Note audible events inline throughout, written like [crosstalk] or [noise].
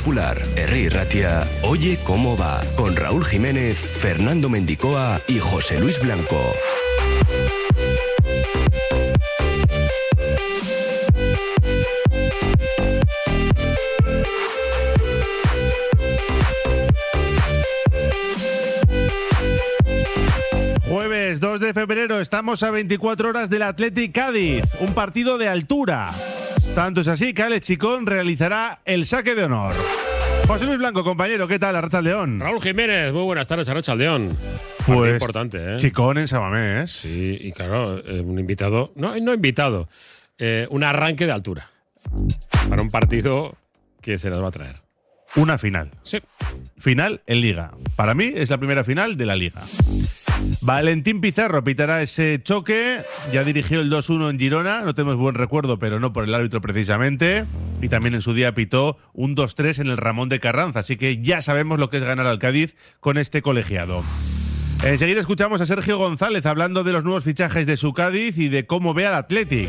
Popular, Herri Ratia, Oye cómo va, con Raúl Jiménez, Fernando Mendicoa y José Luis Blanco. Jueves 2 de febrero, estamos a 24 horas del Athletic Cádiz, un partido de altura. Tanto es así que Alex Chicón realizará el saque de honor. José Luis Blanco, compañero, ¿qué tal, Arracha León? Raúl Jiménez, muy buenas tardes, Arracha León. Pues, importante, ¿eh? Chicón en Samamés. Sí, y claro, eh, un invitado, no, no invitado, eh, un arranque de altura para un partido que se nos va a traer. Una final. Sí. Final en Liga. Para mí es la primera final de la Liga. Valentín Pizarro pitará ese choque. Ya dirigió el 2-1 en Girona. No tenemos buen recuerdo, pero no por el árbitro precisamente. Y también en su día pitó un 2-3 en el Ramón de Carranza. Así que ya sabemos lo que es ganar al Cádiz con este colegiado. Enseguida escuchamos a Sergio González hablando de los nuevos fichajes de su Cádiz y de cómo ve al Athletic.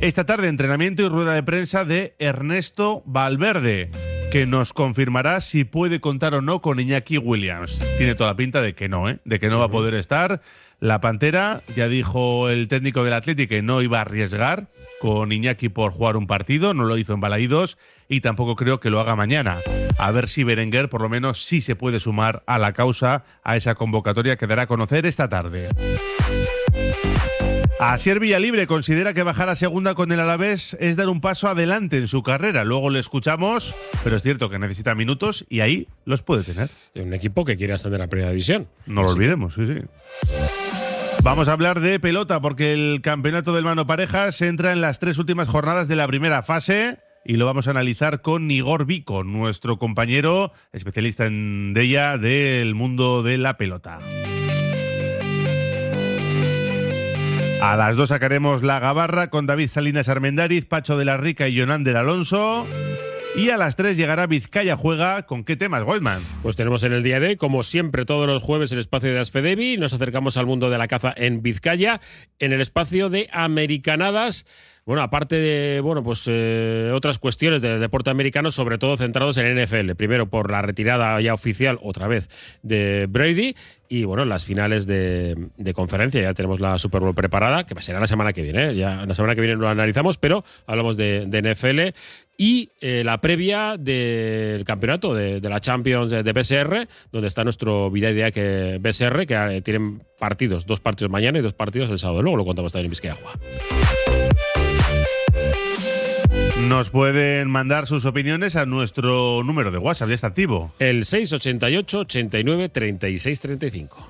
Esta tarde entrenamiento y rueda de prensa de Ernesto Valverde, que nos confirmará si puede contar o no con Iñaki Williams. Tiene toda la pinta de que no, ¿eh? de que no va a poder estar. La Pantera, ya dijo el técnico del Athletic que no iba a arriesgar con Iñaki por jugar un partido, no lo hizo en Balaídos y tampoco creo que lo haga mañana. A ver si Berenguer por lo menos sí se puede sumar a la causa, a esa convocatoria que dará a conocer esta tarde. Asier Villalibre considera que bajar a segunda con el Alavés es dar un paso adelante en su carrera. Luego le escuchamos, pero es cierto que necesita minutos y ahí los puede tener. Un equipo que quiere ascender a primera división. No lo olvidemos, sí, sí. Vamos a hablar de pelota porque el campeonato del mano parejas entra en las tres últimas jornadas de la primera fase y lo vamos a analizar con Igor Vico, nuestro compañero especialista en de ella del mundo de la pelota. A las dos sacaremos la gabarra con David Salinas Armendariz, Pacho de la Rica y Jonander Alonso. Y a las 3 llegará Vizcaya Juega. ¿Con qué temas, Goldman? Pues tenemos en el día de, como siempre, todos los jueves el espacio de Asfedevi. Nos acercamos al mundo de la caza en Vizcaya, en el espacio de Americanadas. Bueno, aparte de bueno, pues eh, otras cuestiones del deporte americano, sobre todo centrados en NFL. Primero por la retirada ya oficial, otra vez, de Brady. Y bueno, las finales de, conferencia. Ya tenemos la Super Bowl preparada, que será la semana que viene. ¿eh? Ya la semana que viene lo analizamos, pero hablamos de, de NFL. Y eh, la previa del campeonato de, la Champions de, BSR, donde está nuestro Vidal que BSR, que eh, tienen partidos, dos partidos mañana y dos partidos el sábado. Luego lo contamos también en Vizcaya. Nos pueden mandar sus opiniones a nuestro número de WhatsApp, ya está activo. El 688 89 36 35.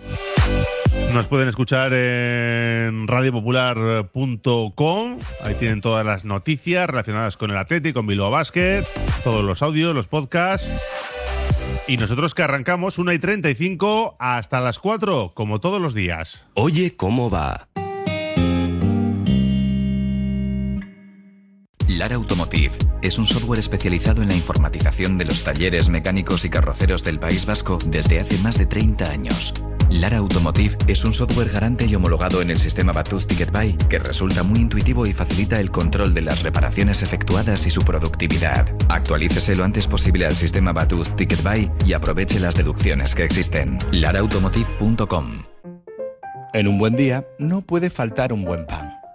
Nos pueden escuchar en radiopopular.com. Ahí tienen todas las noticias relacionadas con el Atlético, con Bilbao Basket, todos los audios, los podcasts. Y nosotros que arrancamos 1 y 35 hasta las 4, como todos los días. Oye cómo va. Lara Automotive es un software especializado en la informatización de los talleres mecánicos y carroceros del País Vasco desde hace más de 30 años. Lara Automotive es un software garante y homologado en el sistema Batus Ticket Buy que resulta muy intuitivo y facilita el control de las reparaciones efectuadas y su productividad. Actualícese lo antes posible al sistema Batus Ticket Buy y aproveche las deducciones que existen. laraautomotive.com En un buen día no puede faltar un buen pan.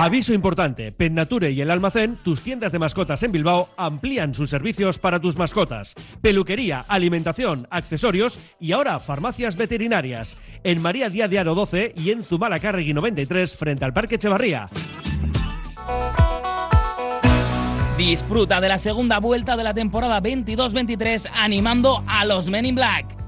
Aviso importante, Pennature y el Almacén, tus tiendas de mascotas en Bilbao, amplían sus servicios para tus mascotas. Peluquería, alimentación, accesorios y ahora farmacias veterinarias. En María Díaz de Aro 12 y en Zumalacárregui 93 frente al Parque Echevarría. Disfruta de la segunda vuelta de la temporada 22-23 animando a los Men in Black.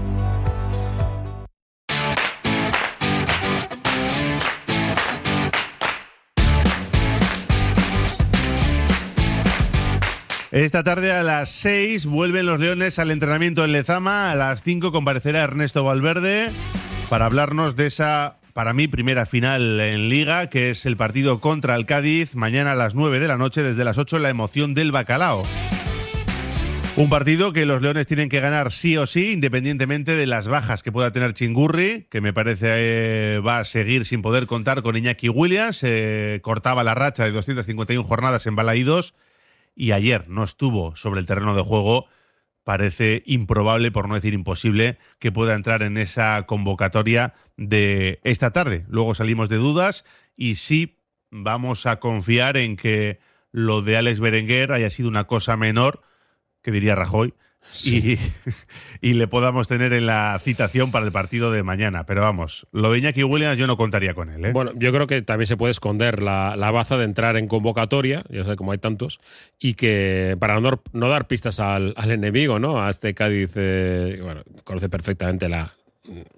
Esta tarde a las 6 vuelven los Leones al entrenamiento en Lezama. A las 5 comparecerá Ernesto Valverde para hablarnos de esa, para mí, primera final en Liga, que es el partido contra el Cádiz, mañana a las 9 de la noche, desde las 8, la emoción del bacalao. Un partido que los Leones tienen que ganar sí o sí, independientemente de las bajas que pueda tener Chingurri, que me parece eh, va a seguir sin poder contar con Iñaki Williams. Eh, cortaba la racha de 251 jornadas en Balaídos y ayer no estuvo sobre el terreno de juego, parece improbable, por no decir imposible, que pueda entrar en esa convocatoria de esta tarde. Luego salimos de dudas y sí vamos a confiar en que lo de Alex Berenguer haya sido una cosa menor, que diría Rajoy, y, [laughs] y, le podamos tener en la citación para el partido de mañana. Pero vamos, lo de Iñaki Williams yo no contaría con él. ¿eh? Bueno, yo creo que también se puede esconder la, la baza de entrar en convocatoria, ya sé como hay tantos, y que para no, no dar pistas al, al, enemigo, ¿no? A este Cádiz, eh, bueno, conoce perfectamente la,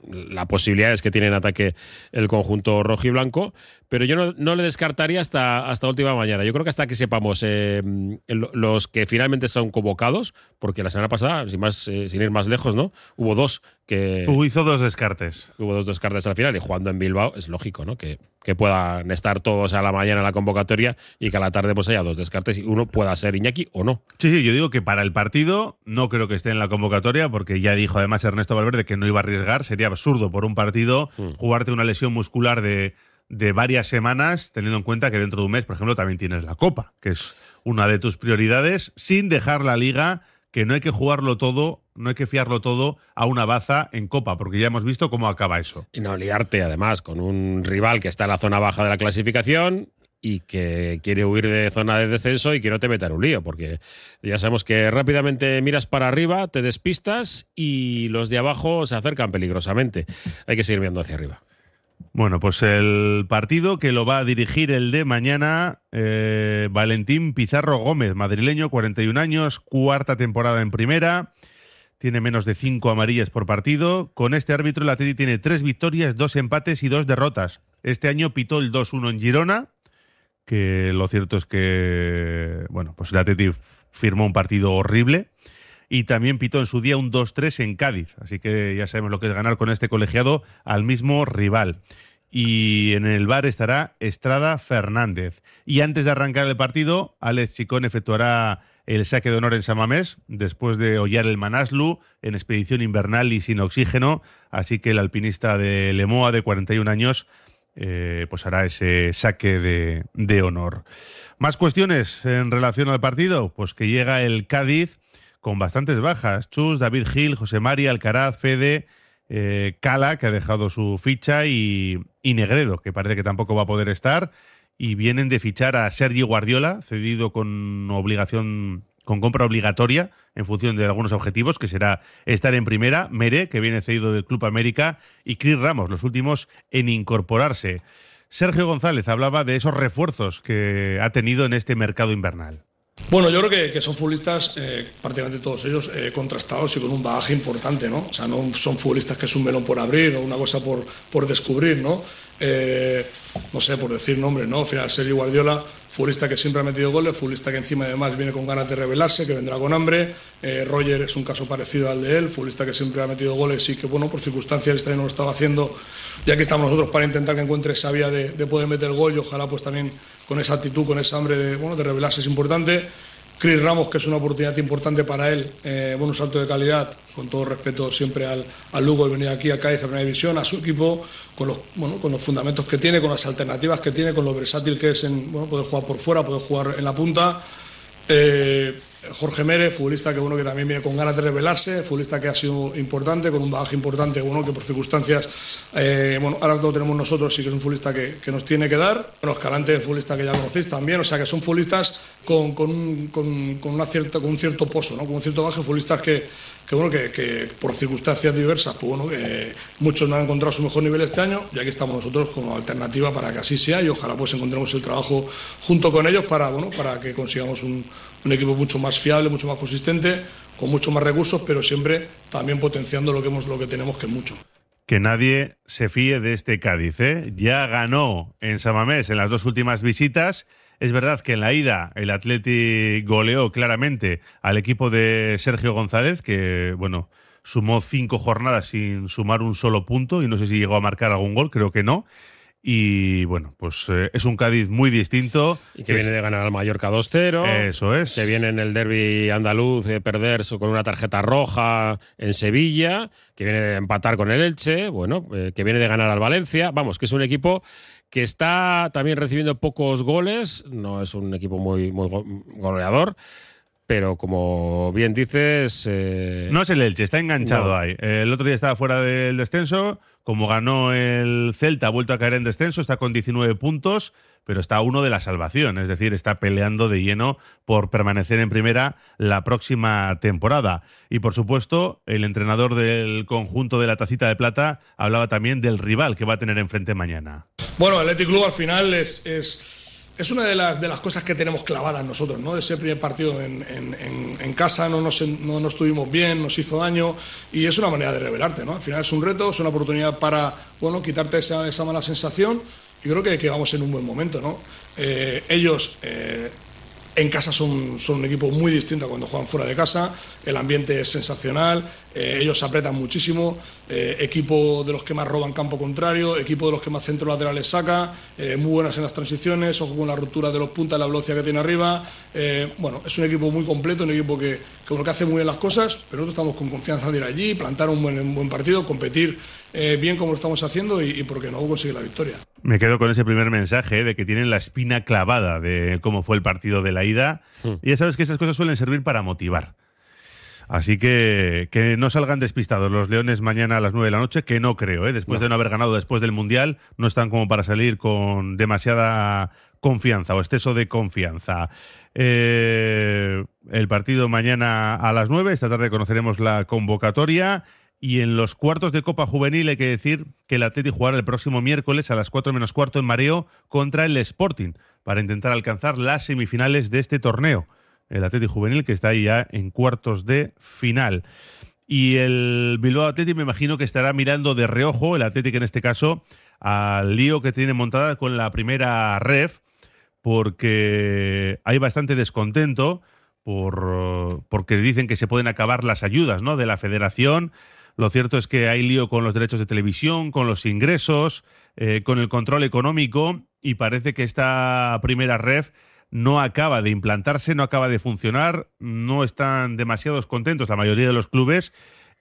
la posibilidad es que tiene en ataque el conjunto rojo y blanco, pero yo no, no, le descartaría hasta, hasta última mañana. Yo creo que hasta que sepamos eh, los que finalmente son convocados, porque la semana pasada, sin, más, eh, sin ir más lejos, ¿no? Hubo dos que. Hubo hizo dos descartes. Hubo dos descartes al final y jugando en Bilbao es lógico, ¿no? Que, que puedan estar todos a la mañana en la convocatoria y que a la tarde pues haya dos descartes y uno pueda ser Iñaki o no. Sí, sí, yo digo que para el partido no creo que esté en la convocatoria porque ya dijo además Ernesto Valverde que no iba a arriesgar. Sería absurdo por un partido mm. jugarte una lesión muscular de de varias semanas, teniendo en cuenta que dentro de un mes, por ejemplo, también tienes la Copa, que es una de tus prioridades, sin dejar la liga, que no hay que jugarlo todo, no hay que fiarlo todo a una baza en Copa, porque ya hemos visto cómo acaba eso. Y no liarte, además, con un rival que está en la zona baja de la clasificación y que quiere huir de zona de descenso y que no te meta en un lío, porque ya sabemos que rápidamente miras para arriba, te despistas y los de abajo se acercan peligrosamente. Hay que seguir viendo hacia arriba. Bueno, pues el partido que lo va a dirigir el de mañana, eh, Valentín Pizarro Gómez, madrileño, 41 años, cuarta temporada en primera, tiene menos de cinco amarillas por partido. Con este árbitro el Atleti tiene tres victorias, dos empates y dos derrotas. Este año pitó el 2-1 en Girona, que lo cierto es que, bueno, pues el Atleti firmó un partido horrible y también pitó en su día un 2-3 en Cádiz. Así que ya sabemos lo que es ganar con este colegiado al mismo rival. Y en el bar estará Estrada Fernández. Y antes de arrancar el partido, Alex Chicón efectuará el saque de honor en Samamés, después de hollar el Manaslu en expedición invernal y sin oxígeno. Así que el alpinista de Lemoa, de 41 años, eh, pues hará ese saque de, de honor. Más cuestiones en relación al partido, pues que llega el Cádiz con bastantes bajas. Chus, David Gil, José María, Alcaraz, Fede, eh, Cala, que ha dejado su ficha, y, y, Negredo, que parece que tampoco va a poder estar. Y vienen de fichar a Sergi Guardiola, cedido con obligación, con compra obligatoria en función de algunos objetivos, que será estar en primera. Mere, que viene cedido del Club América, y Chris Ramos, los últimos en incorporarse. Sergio González hablaba de esos refuerzos que ha tenido en este mercado invernal. Bueno, yo creo que, son futbolistas, eh, prácticamente todos ellos, eh, contrastados y con un bagaje importante, ¿no? O sea, no son futbolistas que es un melón por abrir o una cosa por, por descubrir, ¿no? Eh, no sé, por decir nombres, ¿no? Al final, Sergio Guardiola, futbolista que siempre ha metido goles, futbolista que encima además viene con ganas de rebelarse, que vendrá con hambre. Eh, Roger es un caso parecido al de él, futbolista que siempre ha metido goles y que, bueno, por circunstancias este año no lo estaba haciendo. Y aquí estamos nosotros para intentar que encuentre esa vía de, de poder meter gol y ojalá pues también con esa actitud, con esa hambre de, bueno, de rebelarse es importante. Chris Ramos, que es una oportunidad importante para él, eh, bueno, un salto de calidad, con todo respeto siempre al, al Lugo, el venir aquí a Cádiz a Primera División, a su equipo, con los, bueno, con los fundamentos que tiene, con las alternativas que tiene, con lo versátil que es en bueno, poder jugar por fuera, poder jugar en la punta. Eh, Jorge Mérez, futbolista que bueno que también viene con ganas de revelarse, futbolista que ha sido importante, con un bagaje importante, bueno, que por circunstancias, eh, bueno, ahora lo tenemos nosotros, sí que es un futbolista que, que nos tiene que dar. Bueno, Escalante, futbolista que ya conocéis también, o sea que son futbolistas con, con, un, con, con un cierto pozo, ¿no? con un cierto bagaje, futbolistas que, que bueno, que, que, por circunstancias diversas, pues bueno, muchos no han encontrado su mejor nivel este año y aquí estamos nosotros como alternativa para que así sea y ojalá pues encontremos el trabajo junto con ellos para, bueno, para que consigamos un, un equipo mucho más fiable, mucho más consistente, con mucho más recursos, pero siempre también potenciando lo que, hemos, lo que tenemos, que mucho. Que nadie se fíe de este Cádiz. ¿eh? Ya ganó en Samamés en las dos últimas visitas. Es verdad que en la ida el Atleti goleó claramente al equipo de Sergio González, que, bueno, sumó cinco jornadas sin sumar un solo punto y no sé si llegó a marcar algún gol, creo que no. Y bueno, pues eh, es un Cádiz muy distinto. Y que viene de ganar al Mallorca 2-0. Eso es. Que viene en el derby andaluz de perder con una tarjeta roja en Sevilla. Que viene de empatar con el Elche. Bueno, eh, que viene de ganar al Valencia. Vamos, que es un equipo que está también recibiendo pocos goles. No es un equipo muy, muy goleador pero como bien dices... Eh... No es el Elche, está enganchado no. ahí. El otro día estaba fuera del descenso, como ganó el Celta, ha vuelto a caer en descenso, está con 19 puntos, pero está uno de la salvación, es decir, está peleando de lleno por permanecer en primera la próxima temporada. Y por supuesto, el entrenador del conjunto de la Tacita de Plata hablaba también del rival que va a tener enfrente mañana. Bueno, el Athletic Club al final es... es es una de las, de las cosas que tenemos clavadas nosotros, ¿no? Ese primer partido en, en, casa no nos, no nos estuvimos bien, nos hizo daño y es una manera de revelarte, ¿no? Al final es un reto, es una oportunidad para, bueno, quitarte esa, esa mala sensación y creo que, que, vamos en un buen momento, ¿no? Eh, ellos eh, en casa son, un equipo muy distinto a cuando juegan fuera de casa, el ambiente es sensacional, eh, ellos apretan muchísimo, eh, equipo de los que más roban campo contrario, equipo de los que más centros laterales saca, eh, muy buenas en las transiciones, ojo con la ruptura de los puntas, la velocidad que tiene arriba. bueno, es un equipo muy completo, un equipo que, que, que hace muy bien las cosas, pero nosotros estamos con confianza de ir allí, plantar un buen, partido, competir bien como lo estamos haciendo y, y porque no conseguir la victoria. Me quedo con ese primer mensaje de que tienen la espina clavada de cómo fue el partido de la ida. Sí. Y ya sabes que esas cosas suelen servir para motivar. Así que que no salgan despistados los Leones mañana a las 9 de la noche, que no creo, ¿eh? después no. de no haber ganado después del Mundial, no están como para salir con demasiada confianza o exceso de confianza. Eh, el partido mañana a las 9, esta tarde conoceremos la convocatoria. Y en los cuartos de Copa Juvenil hay que decir que el Atleti jugará el próximo miércoles a las 4 menos cuarto en Mareo contra el Sporting para intentar alcanzar las semifinales de este torneo el Atleti Juvenil, que está ahí ya en cuartos de final. Y el Bilbao Atleti me imagino que estará mirando de reojo, el Atleti en este caso, al lío que tiene montada con la primera ref, porque hay bastante descontento por, porque dicen que se pueden acabar las ayudas ¿no? de la federación. Lo cierto es que hay lío con los derechos de televisión, con los ingresos, eh, con el control económico y parece que esta primera ref no acaba de implantarse, no acaba de funcionar, no están demasiados contentos la mayoría de los clubes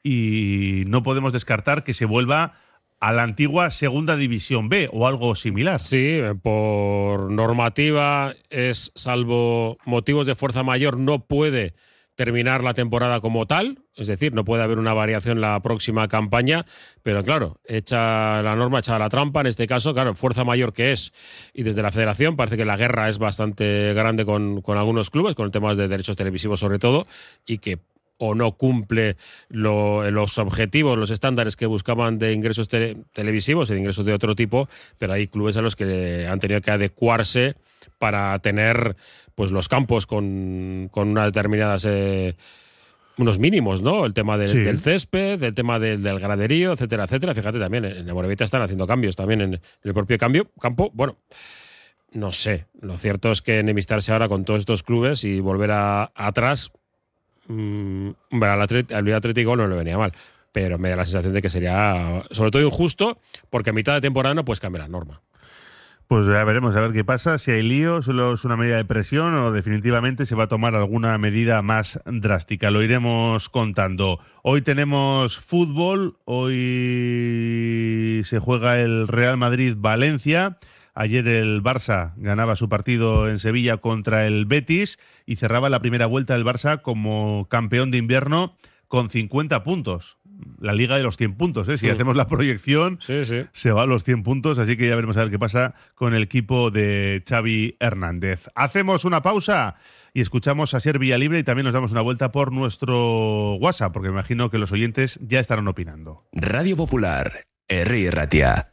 y no podemos descartar que se vuelva a la antigua Segunda División B o algo similar. Sí, por normativa es salvo motivos de fuerza mayor no puede terminar la temporada como tal, es decir, no puede haber una variación la próxima campaña, pero claro, hecha la norma, hecha la trampa, en este caso, claro, fuerza mayor que es, y desde la federación parece que la guerra es bastante grande con, con algunos clubes, con el tema de derechos televisivos sobre todo, y que o no cumple lo, los objetivos, los estándares que buscaban de ingresos te televisivos y de ingresos de otro tipo, pero hay clubes a los que han tenido que adecuarse para tener pues los campos con, con unas determinadas eh, unos mínimos, ¿no? El tema del, sí. del césped, el tema del, del, graderío, etcétera, etcétera. Fíjate también, en la Morevita están haciendo cambios también en, el propio cambio, campo. Bueno, no sé. Lo cierto es que enemistarse ahora con todos estos clubes y volver a, a atrás, mmm, al, atlet, al Atlético no le venía mal. Pero me da la sensación de que sería, sobre todo, injusto, porque a mitad de temporada no puedes cambiar la norma. Pues ya veremos a ver qué pasa, si hay lío, solo es una medida de presión o definitivamente se va a tomar alguna medida más drástica. Lo iremos contando. Hoy tenemos fútbol, hoy se juega el Real Madrid-Valencia. Ayer el Barça ganaba su partido en Sevilla contra el Betis y cerraba la primera vuelta del Barça como campeón de invierno con 50 puntos. La liga de los 100 puntos, ¿eh? si hacemos la proyección, se va a los 100 puntos, así que ya veremos a ver qué pasa con el equipo de Xavi Hernández. Hacemos una pausa y escuchamos a Ser Libre y también nos damos una vuelta por nuestro WhatsApp, porque me imagino que los oyentes ya estarán opinando. Radio Popular, R. Ratia.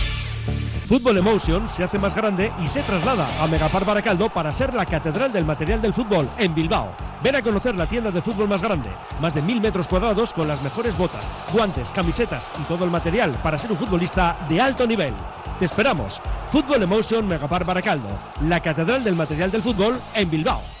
Fútbol Emotion se hace más grande y se traslada a Megapar Baracaldo para ser la catedral del material del fútbol en Bilbao. Ven a conocer la tienda de fútbol más grande, más de mil metros cuadrados con las mejores botas, guantes, camisetas y todo el material para ser un futbolista de alto nivel. Te esperamos. Fútbol Emotion Megapar Baracaldo, la catedral del material del fútbol en Bilbao.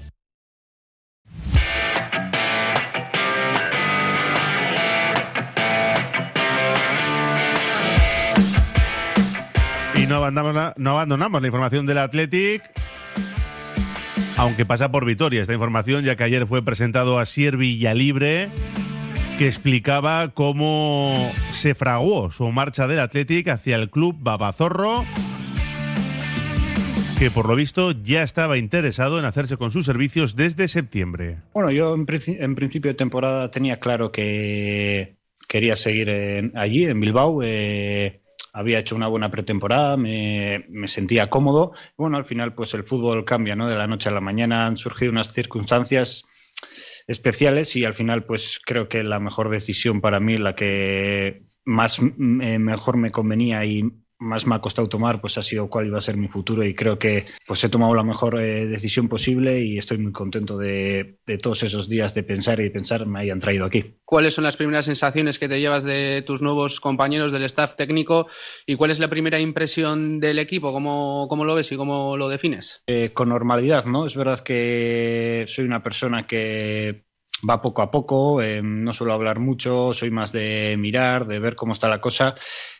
No abandonamos la, no abandonamos la información del Athletic, aunque pasa por Vitoria esta información, ya que ayer fue presentado a Sier Villalibre, que explicaba cómo se fraguó su marcha del Athletic hacia el club Babazorro, que por lo visto ya estaba interesado en hacerse con sus servicios desde septiembre. Bueno, yo en, en principio de temporada tenía claro que quería seguir en- allí, en Bilbao. eh, había hecho una buena pretemporada, me, sentía cómodo. Bueno, al final, pues el fútbol cambia, ¿no? De la noche a la mañana han surgido unas circunstancias especiales y al final, pues creo que la mejor decisión para mí, la que más eh, mejor me convenía y más me ha costado tomar, pues ha sido cuál iba a ser mi futuro y creo que pues he tomado la mejor eh, decisión posible y estoy muy contento de, de todos esos días de pensar y de pensar me hayan traído aquí. ¿Cuáles son las primeras sensaciones que te llevas de tus nuevos compañeros del staff técnico y cuál es la primera impresión del equipo? ¿Cómo, cómo lo ves y cómo lo defines? Eh, con normalidad, ¿no? Es verdad que soy una persona que va poco a poco, eh, no suelo hablar mucho, soy más de mirar, de ver cómo está la cosa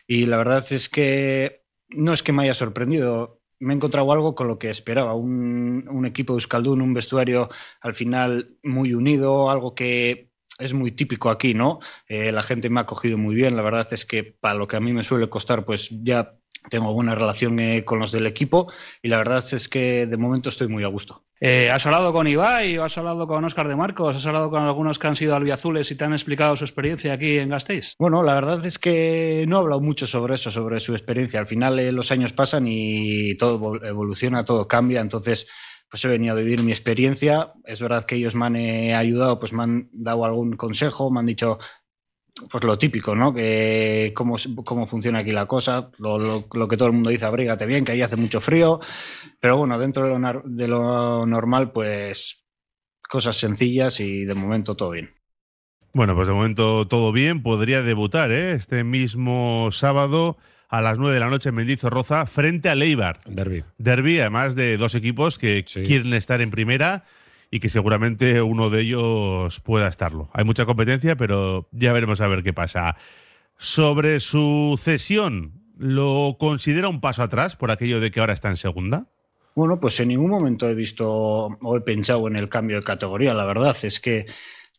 y la verdad es que no es que me haya sorprendido, me he encontrado algo con lo que esperaba, un, un equipo de Euskaldun, un vestuario al final muy unido, algo que es muy típico aquí, ¿no? Eh, la gente me ha acogido muy bien, la verdad es que para lo que a mí me suele costar, pues ya tengo buena relación eh, con los del equipo y la verdad es que de momento estoy muy a gusto. Eh, ¿Has hablado con Ibai o has hablado con Óscar de Marcos? ¿Has hablado con algunos que han sido albiazules y te han explicado su experiencia aquí en Gasteiz? Bueno, la verdad es que no he hablado mucho sobre eso, sobre su experiencia. Al final eh, los años pasan y todo evol- evoluciona, todo cambia, entonces pues he venido a vivir mi experiencia. Es verdad que ellos me han eh, ayudado, pues me han dado algún consejo, me han dicho pues lo típico, ¿no? Que cómo, cómo funciona aquí la cosa, lo, lo- lo que todo el mundo dice, abrígate bien, que ahí hace mucho frío, pero bueno, dentro de lo, nar- de lo normal, pues cosas sencillas y de momento todo bien. Bueno, pues de momento todo bien. Podría debutar ¿eh? este mismo sábado a las 9 de la noche en Mendizorroza frente a Leibar. Derby. Derby, además de dos equipos que quieren estar en primera y que seguramente uno de ellos pueda estarlo. Hay mucha competencia, pero ya veremos a ver qué pasa. Sobre su cesión, ¿lo considera un paso atrás por aquello de que ahora está en segunda? Bueno, pues en ningún momento he visto o he pensado en el cambio de categoría. La verdad es que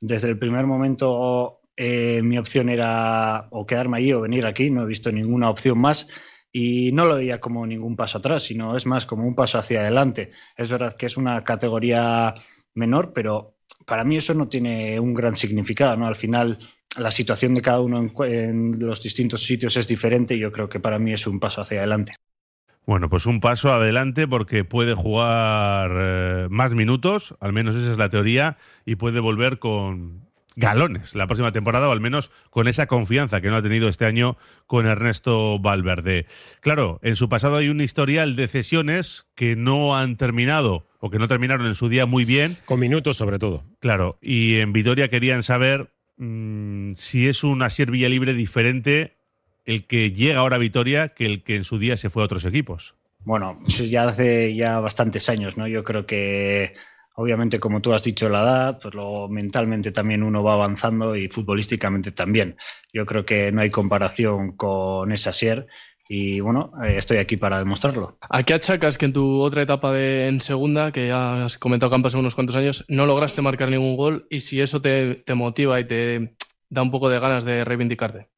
desde el primer momento eh, mi opción era o quedarme allí o venir aquí. No he visto ninguna opción más y no lo veía como ningún paso atrás, sino es más como un paso hacia adelante. Es verdad que es una categoría menor, pero para mí eso no tiene un gran significado. ¿no? Al final, la situación de cada uno en, en los distintos sitios es diferente y yo creo que para mí es un paso hacia adelante. Bueno, pues un paso adelante porque puede jugar eh, más minutos, al menos esa es la teoría, y puede volver con galones la próxima temporada, o al menos con esa confianza que no ha tenido este año con Ernesto Valverde. Claro, en su pasado hay un historial de cesiones que no han terminado o que no terminaron en su día muy bien. Con minutos sobre todo. Claro, y en Vitoria querían saber mmm, si es un Asier Villalibre diferente el que llega ahora a Vitoria que el que en su día se fue a otros equipos. Bueno, ya hace ya bastantes años, ¿no? Yo creo que obviamente, como tú has dicho, la edad, pues luego mentalmente también uno va avanzando y futbolísticamente también. Yo creo que no hay comparación con esa Sier y bueno, eh, estoy aquí para demostrarlo. ¿A qué achacas que en tu otra etapa de, en segunda, que ya has comentado que han pasado unos cuantos años, no lograste marcar ningún gol y si eso te, te motiva y te da un poco de ganas de reivindicarte?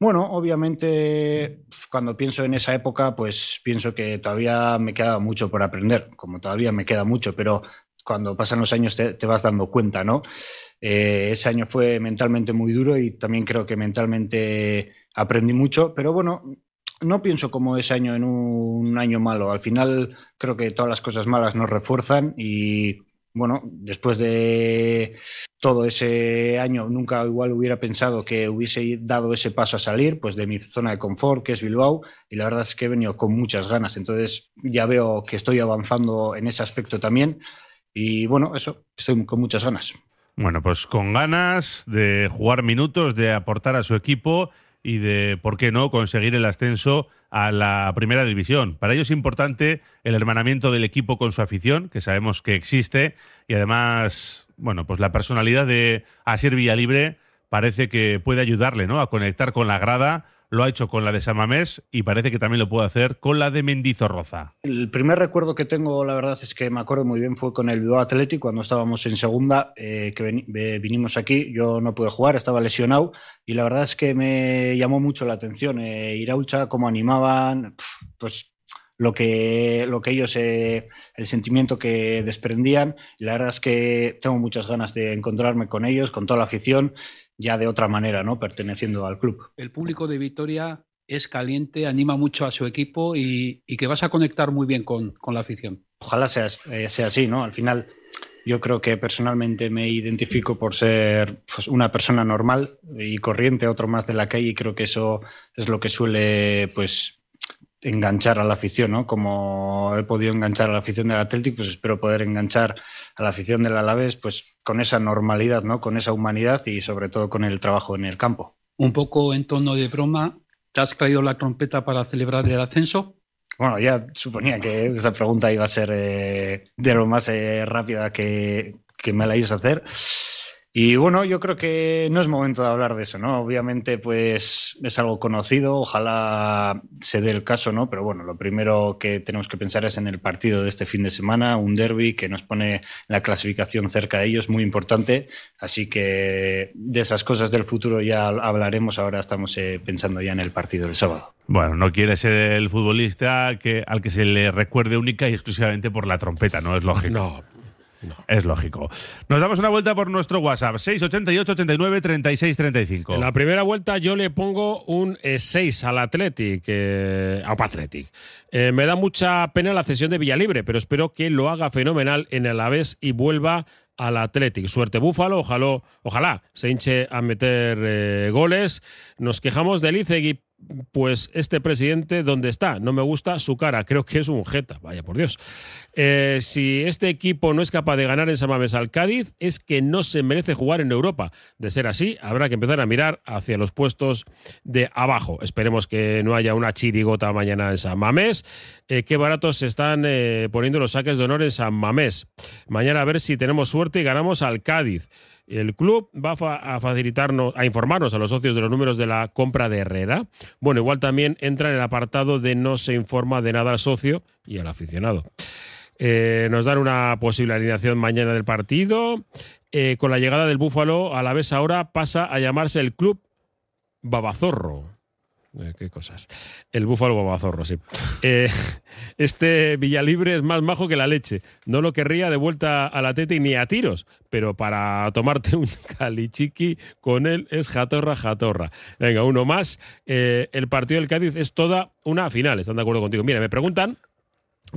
Bueno, obviamente cuando pienso en esa época, pues pienso que todavía me queda mucho por aprender, como todavía me queda mucho, pero cuando pasan los años te, te vas dando cuenta, ¿no? Eh, ese año fue mentalmente muy duro y también creo que mentalmente aprendí mucho, pero bueno, no pienso como ese año en un año malo. Al final creo que todas las cosas malas nos refuerzan y bueno, después de todo ese año, nunca igual hubiera pensado que hubiese dado ese paso a salir, pues de mi zona de confort, que es Bilbao, y la verdad es que he venido con muchas ganas. Entonces ya veo que estoy avanzando en ese aspecto también. Y bueno, eso, estoy con muchas ganas. Bueno, pues con ganas de jugar minutos, de aportar a su equipo y de, ¿por qué no?, conseguir el ascenso a la primera división. Para ello es importante el hermanamiento del equipo con su afición, que sabemos que existe, y además, bueno, pues la personalidad de Asier Villalibre parece que puede ayudarle, ¿no?, a conectar con la grada. Lo ha hecho con la de Samamés y parece que también lo puede hacer con la de Mendizorroza. El primer recuerdo que tengo, la verdad es que me acuerdo muy bien, fue con el Bilbao Athletic cuando estábamos en segunda, eh, que vinimos aquí. Yo no pude jugar, estaba lesionado y la verdad es que me llamó mucho la atención. Eh, Iraucha, cómo animaban, pues lo que, lo que ellos, eh, el sentimiento que desprendían. La verdad es que tengo muchas ganas de encontrarme con ellos, con toda la afición, ya de otra manera, ¿no? Perteneciendo al club. El público de Vitoria es caliente, anima mucho a su equipo y, y que vas a conectar muy bien con, con la afición. Ojalá sea, eh, sea así, ¿no? Al final yo creo que personalmente me identifico por ser pues, una persona normal y corriente, otro más de la calle, y creo que eso es lo que suele, pues, enganchar a la afición, ¿no? Como he podido enganchar a la afición del Atlético, pues espero poder enganchar a la afición del Alavés, pues con esa normalidad, ¿no? Con esa humanidad y sobre todo con el trabajo en el campo. Un poco en tono de broma, ¿te has traído la trompeta para celebrar el ascenso? Bueno, ya suponía que esa pregunta iba a ser eh, de lo más eh, rápida que, que me la ibas a hacer. Y bueno, yo creo que no es momento de hablar de eso, ¿no? Obviamente, pues es algo conocido, ojalá se dé el caso, ¿no? Pero bueno, lo primero que tenemos que pensar es en el partido de este fin de semana, un derby que nos pone la clasificación cerca de ellos, muy importante. Así que de esas cosas del futuro ya hablaremos, ahora estamos eh, pensando ya en el partido del sábado. Bueno, no quiere ser el futbolista que, al que se le recuerde única y exclusivamente por la trompeta, ¿no? Es lógico. No. Es lógico. Nos damos una vuelta por nuestro WhatsApp, 688 89 36 35. En la primera vuelta yo le pongo un 6 al Athletic, eh. Eh, me da mucha pena la cesión de Villalibre, pero espero que lo haga fenomenal en el Alavés y vuelva al Athletic. Suerte Búfalo, ojalá, ojalá se hinche a meter eh, goles. Nos quejamos del Izegui pues este presidente, ¿dónde está? No me gusta su cara, creo que es un jeta, vaya por Dios. Eh, si este equipo no es capaz de ganar en Samames al Cádiz, es que no se merece jugar en Europa. De ser así, habrá que empezar a mirar hacia los puestos de abajo. Esperemos que no haya una chirigota mañana en San Mamés. Eh, qué baratos se están eh, poniendo los saques de honor en San Mamés. Mañana a ver si tenemos suerte y ganamos al Cádiz. El club va a, fa- a facilitarnos, a informarnos a los socios de los números de la compra de Herrera. Bueno, igual también entra en el apartado de no se informa de nada al socio y al aficionado. Eh, nos dan una posible alineación mañana del partido. Eh, con la llegada del Búfalo, a la vez ahora pasa a llamarse el Club Babazorro. Eh, qué cosas. El Búfalo Babazorro, sí. Eh, [laughs] este Villalibre es más majo que la leche. No lo querría de vuelta a la tete ni a tiros, pero para tomarte [laughs] un calichiqui con él es jatorra, jatorra. Venga, uno más. Eh, el partido del Cádiz es toda una final. ¿Están de acuerdo contigo? Mira, me preguntan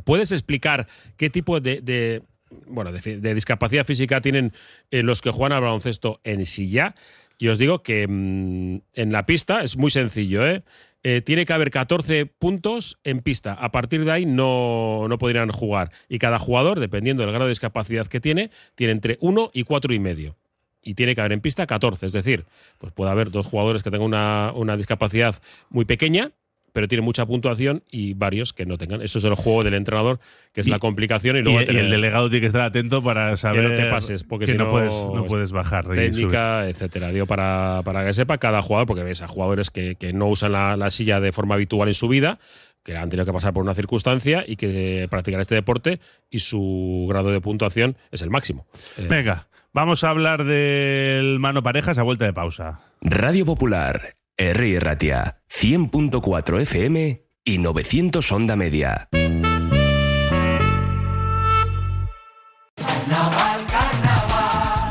¿Puedes explicar qué tipo de, bueno, de, discapacidad física tienen eh, los que juegan al baloncesto en silla? Y os digo que mm, en la pista es muy sencillo, ¿eh? Eh, tiene que haber 14 puntos en pista. A partir de ahí no, no podrían jugar. Y cada jugador, dependiendo del grado de discapacidad que tiene, tiene entre 1 y 4 y medio. Y tiene que haber en pista 14. Es decir, pues puede haber dos jugadores que tengan una, una discapacidad muy pequeña, pero tienen mucha puntuación y varios que no tengan. Eso es el juego del entrenador, que es Y- la complicación. Y, luego y tener- el delegado tiene que estar atento para saber que no te pases, porque que si no, no, puedes, no puedes bajar. técnica, etcétera. Digo, para, para que sepa cada jugador, porque ves a jugadores que, que no usan la, la silla de forma habitual en su vida, que han tenido que pasar por una circunstancia y que practican este deporte y su grado de puntuación es el máximo. Eh, Venga, vamos a hablar del mano parejas a vuelta de pausa. Radio Popular, R. Ratia, 100.4 FM y 900 Onda Media.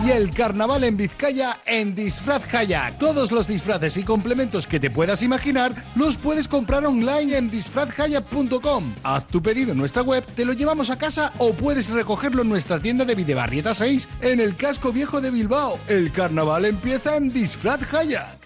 Y el carnaval en Vizcaya en Disfraz Kayak. Todos los disfraces y complementos que te puedas imaginar los puedes comprar online en disfrazkayak.com. Haz tu pedido en nuestra web, te lo llevamos a casa o puedes recogerlo en nuestra tienda de Videbarrieta 6 en el casco viejo de Bilbao. El carnaval empieza en Disfraz Kayak.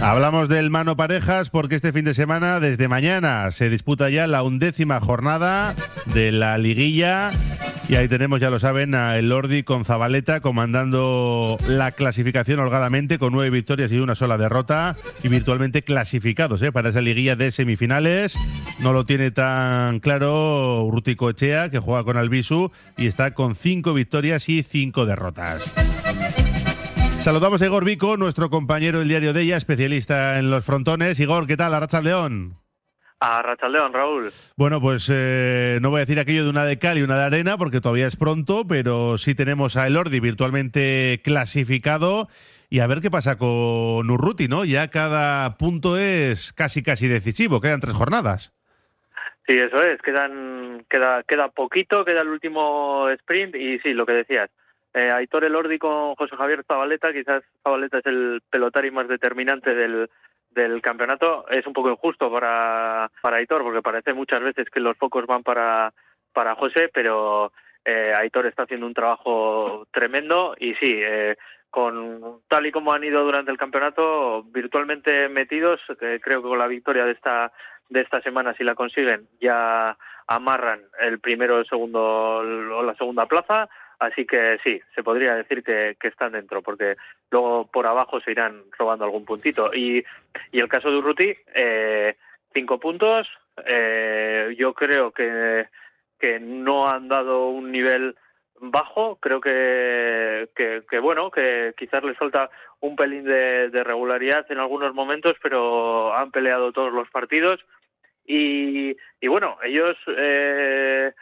Hablamos del mano parejas porque este fin de semana, desde mañana, se disputa ya la undécima jornada de la liguilla. Y ahí tenemos, ya lo saben, a Elordi con Zabaleta comandando la clasificación holgadamente con nueve victorias y una sola derrota y virtualmente clasificados ¿eh? para esa liguilla de semifinales. No lo tiene tan claro Urruti Coechea, que juega con Albisu y está con cinco victorias y cinco derrotas. Saludamos a Igor Vico, nuestro compañero del diario de ella, especialista en los frontones. Igor, ¿qué tal? Arracha León. A Rachaldeón, Raúl. Bueno, pues eh, no voy a decir aquello de una de cal y una de arena porque todavía es pronto, pero sí tenemos a Elordi virtualmente clasificado y a ver qué pasa con Urruti, ¿no? Ya cada punto es casi casi decisivo, quedan tres jornadas. Sí, eso es, quedan, queda, queda poquito, queda el último sprint y sí, lo que decías, eh, Aitor Elordi con José Javier Zabaleta, quizás Zabaleta es el pelotari más determinante del, campeonato, es un poco injusto para, Aitor, porque parece muchas veces que los focos van para, para José, pero eh, Aitor está haciendo un trabajo tremendo y sí, eh, con tal y como han ido durante el campeonato, virtualmente metidos, eh, creo que con la victoria de esta de esta semana, si la consiguen, ya amarran el primero, el segundo o la segunda plaza. Así que sí, se podría decir que, que, están dentro, porque luego por abajo se irán robando algún puntito. Y, y el caso de Urruti, eh, cinco puntos. Eh, yo creo que, que no han dado un nivel bajo. Creo que, que, que, bueno, que quizás les falta un pelín de, de, regularidad en algunos momentos, pero han peleado todos los partidos. Y, y bueno, ellos eh,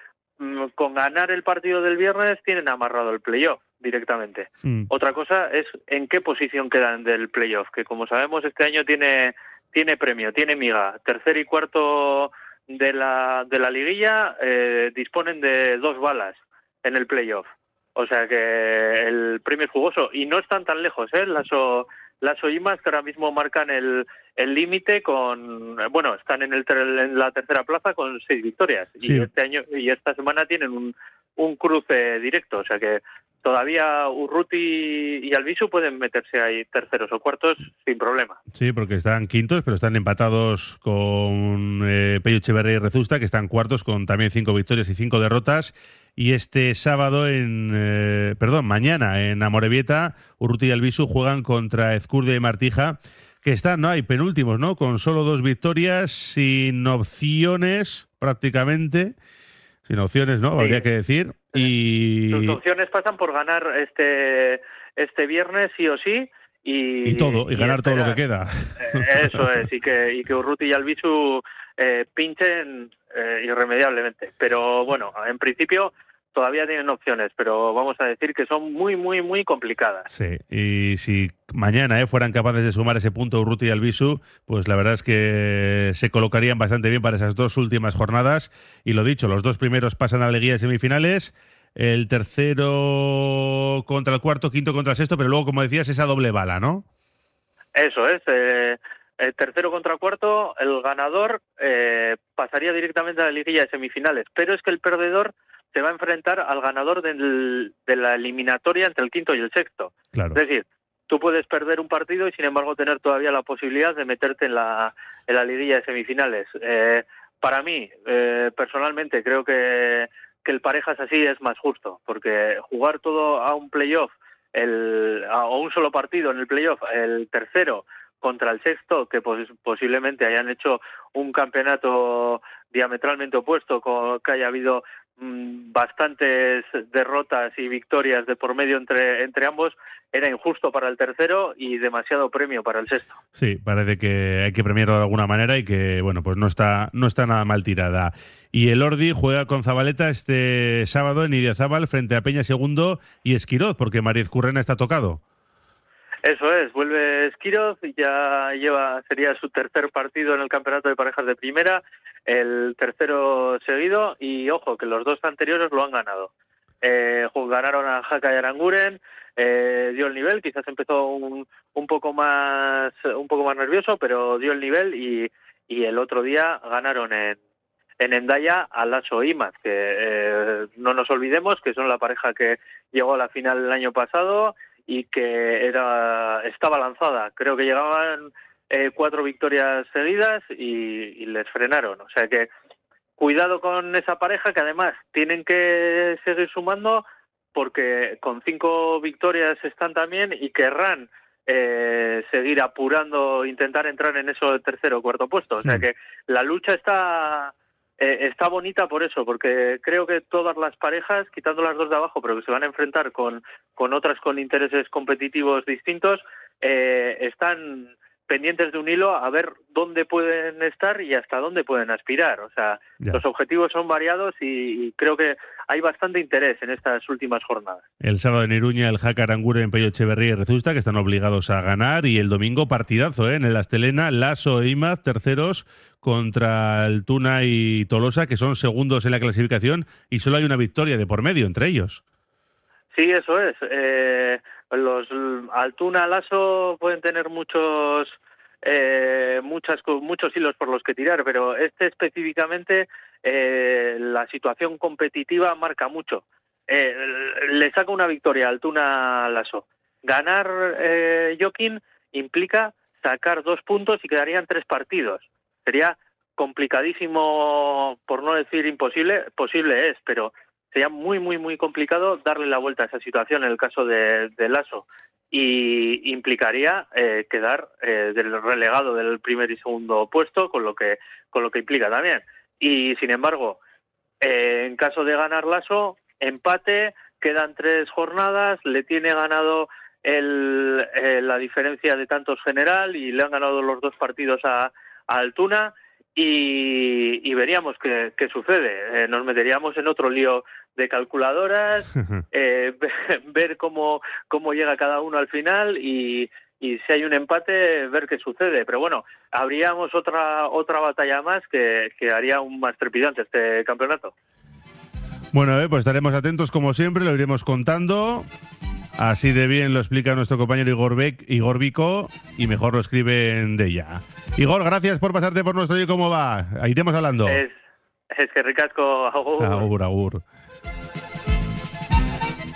con ganar el partido del viernes tienen amarrado el playoff directamente. Mm. Otra cosa es en qué posición quedan del playoff, que como sabemos este año tiene tiene premio, tiene miga. Tercer y cuarto de la de la liguilla eh, disponen de dos balas en el playoff. O sea que el premio es jugoso y no están tan lejos, ¿eh? Lazo, Lazo y Más que ahora mismo marcan el el límite con bueno están en el en la tercera plaza con seis victorias sí. y este año y esta semana tienen un un cruce directo, o sea que todavía Urruti y Albisu pueden meterse ahí terceros o cuartos sin problema. Sí, porque están quintos, pero están empatados con eh, Pello Echeverría y Rezusta, que están cuartos con también cinco victorias y cinco derrotas. Y este sábado, en eh, perdón, mañana en Amorebieta, Urruti y Albisu juegan contra Ezcurde y Martija, que están, no hay penúltimos, ¿no? Con solo dos victorias, sin opciones prácticamente sin opciones, ¿no? Sí. Habría que decir. Y... Sus opciones pasan por ganar este, este viernes sí o sí. Y, y todo, y, y ganar esperar. todo lo que queda. Eh, eso es, y que, y que Urruti y Albisu eh, pinchen eh, irremediablemente. Pero bueno, en principio todavía tienen opciones, pero vamos a decir que son muy, muy, muy complicadas. Sí, y si mañana eh, fueran capaces de sumar ese punto Urruti y Albisu, pues la verdad es que se colocarían bastante bien para esas dos últimas jornadas. Y lo dicho, los dos primeros pasan a la liguilla de semifinales, el tercero contra el cuarto, quinto contra el sexto, pero luego, como decías, esa doble bala, ¿no? Eso es. Eh, el tercero contra el cuarto, el ganador eh, pasaría directamente a la liguilla de semifinales, pero es que el perdedor se va a enfrentar al ganador del, de la eliminatoria entre el quinto y el sexto. Claro. Es decir, tú puedes perder un partido y sin embargo tener todavía la posibilidad de meterte en la, en la liguilla de semifinales. Eh, para mí, eh, personalmente, creo que, que el parejas así es más justo, porque jugar todo a un playoff, el, a, o un solo partido en el playoff, el tercero contra el sexto, que pos posiblemente hayan hecho un campeonato diametralmente opuesto, con, que haya habido bastantes derrotas y victorias de por medio entre, entre ambos, era injusto para el tercero y demasiado premio para el sexto. Sí, parece que hay que premiarlo de alguna manera y que, bueno, pues no está, no está nada mal tirada. Y el Ordi juega con Zabaleta este sábado en Idiazábal frente a Peña Segundo y Esquiroz, porque Mariez Currena está tocado. Eso es, vuelve Esquiroz, ya lleva, sería su tercer partido en el campeonato de parejas de primera, el tercero seguido, y ojo, que los dos anteriores lo han ganado. Eh, ganaron a Jaca y Aranguren, eh, dio el nivel, quizás empezó un, un poco más un poco más nervioso, pero dio el nivel y, y el otro día ganaron en, en Endaya a Lasso Imaz, que eh, no nos olvidemos que son la pareja que llegó a la final el año pasado y que era estaba lanzada. Creo que llegaban eh, cuatro victorias seguidas y, y, les frenaron. O sea que cuidado con esa pareja que además tienen que seguir sumando porque con cinco victorias están también y querrán eh, seguir apurando, intentar entrar en eso de tercero o cuarto puesto. O sea que la lucha está eh, está bonita por eso, porque creo que todas las parejas, quitando las dos de abajo, pero que se van a enfrentar con, con otras con intereses competitivos distintos, eh, están pendientes de un hilo a ver dónde pueden estar y hasta dónde pueden aspirar. O sea, Ya. los objetivos son variados y, creo que hay bastante interés en estas últimas jornadas. El sábado en Iruña, el Jaca Aranguren, Pello Echeverría y Rezusta, que están obligados a ganar. Y el domingo, partidazo, ¿eh? En el Astelena, Lasso e Imaz, terceros, contra el Tuna y Tolosa, que son segundos en la clasificación. Y solo hay una victoria de por medio entre ellos. Sí, eso es. Eh, los Altuna, Lasso pueden tener muchos eh, muchas muchos hilos por los que tirar, pero este específicamente eh, la situación competitiva marca mucho. Eh, le saca una victoria Altuna Lasso. Ganar eh, implica sacar dos puntos y quedarían tres partidos. Sería complicadísimo, por no decir imposible, posible es, pero sería muy, muy, muy complicado darle la vuelta a esa situación en el caso de, de Lasso y implicaría eh, quedar eh, del relegado del primer y segundo puesto, con lo que con lo que implica también. Y sin embargo, eh, en caso de ganar Lasso, empate, quedan tres jornadas, le tiene ganado el, eh, la diferencia de tantos general y le han ganado los dos partidos a, a Altuna y, y veríamos qué, qué sucede. Eh, nos meteríamos en otro lío de calculadoras, [laughs] eh, ve- [laughs] ver cómo, cómo llega cada uno al final y, y si hay un empate, ver qué sucede. Pero bueno, habríamos otra otra batalla más que, que haría aún más trepidante este campeonato. Bueno, eh, pues estaremos atentos como siempre, lo iremos contando. Así de bien lo explica nuestro compañero Igor, Beck, Igor Vico y mejor lo escribe en Deya. Igor, gracias por pasarte por nuestro y cómo va. Iremos hablando. Es, es que ricasco. agur. Agur, agur.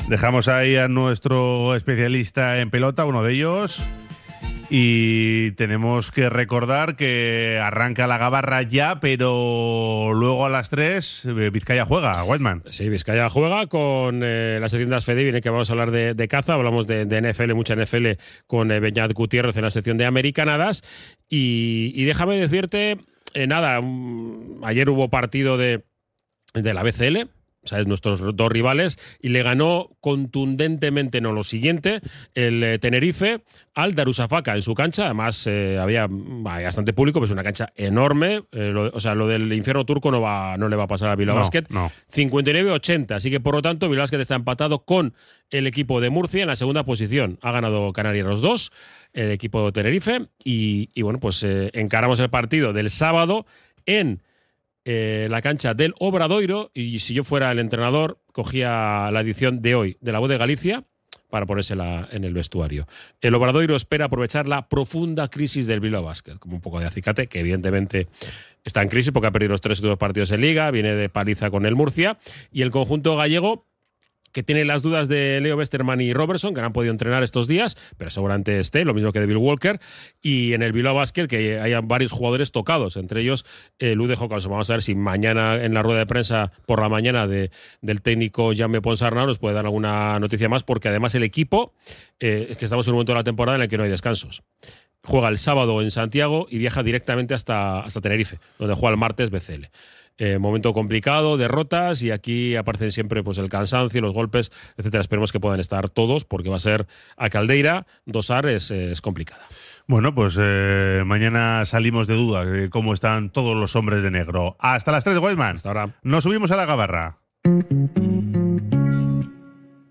Dejamos ahí a nuestro especialista en pelota, uno de ellos. Y tenemos que recordar que arranca la gabarra ya, pero luego a las 3 eh, Vizcaya juega, Whiteman. Sí, Vizcaya juega con eh, la sección de Asfede, que vamos a hablar de, caza, hablamos de, NFL, mucha NFL, con eh, Beñat Gutiérrez en la sección de Americanadas. Y, déjame decirte, eh, nada, ayer hubo partido de, de la BCL. ¿Sabes? nuestros dos rivales, y le ganó contundentemente, no lo siguiente, el eh, Tenerife al Darusafaka en su cancha. Además, eh, había bastante público, pero es una cancha enorme. Eh, lo- o sea, lo del infierno turco no, va, no le va a pasar a Bilbao No, Basket. no. 59-80. Así que, por lo tanto, Bilbao Basket está empatado con el equipo de Murcia en la segunda posición. Ha ganado Canarias los dos, el equipo de Tenerife. Y, y, bueno, pues encaramos el partido del sábado en eh, la cancha del Obradoiro. Y si yo fuera el entrenador, cogía la edición de hoy de la Voz de Galicia para ponérsela en el vestuario. El Obradoiro espera aprovechar la profunda crisis del Bilbao Basket, como un poco de acicate, que evidentemente está en crisis porque ha perdido los tres últimos partidos en Liga, viene de paliza con el Murcia, y el conjunto gallego que tiene las dudas de Leo Westerman y Robertson, que no han podido entrenar estos días, pero seguramente esté, lo mismo que de Bill Walker, y en el Bilbao Basket que hay varios jugadores tocados, entre ellos eh, Lude. Vamos a ver si mañana en la rueda de prensa por la mañana de, del técnico Jaime Ponsarnau nos puede dar alguna noticia más, porque además el equipo, eh, es que estamos en un momento de la temporada en el que no hay descansos. Juega el sábado en Santiago y viaja directamente hasta, hasta Tenerife, donde juega el martes BCL. Eh, momento complicado, derrotas y aquí aparecen siempre pues el cansancio, los golpes, etcétera. Esperemos que puedan estar todos porque va a ser a Caldeira, dosar es, es complicada. Bueno, pues eh, mañana salimos de duda de cómo están todos los hombres de negro. Hasta las 3 de Whiteman. Hasta ahora. Nos subimos a la gabarra.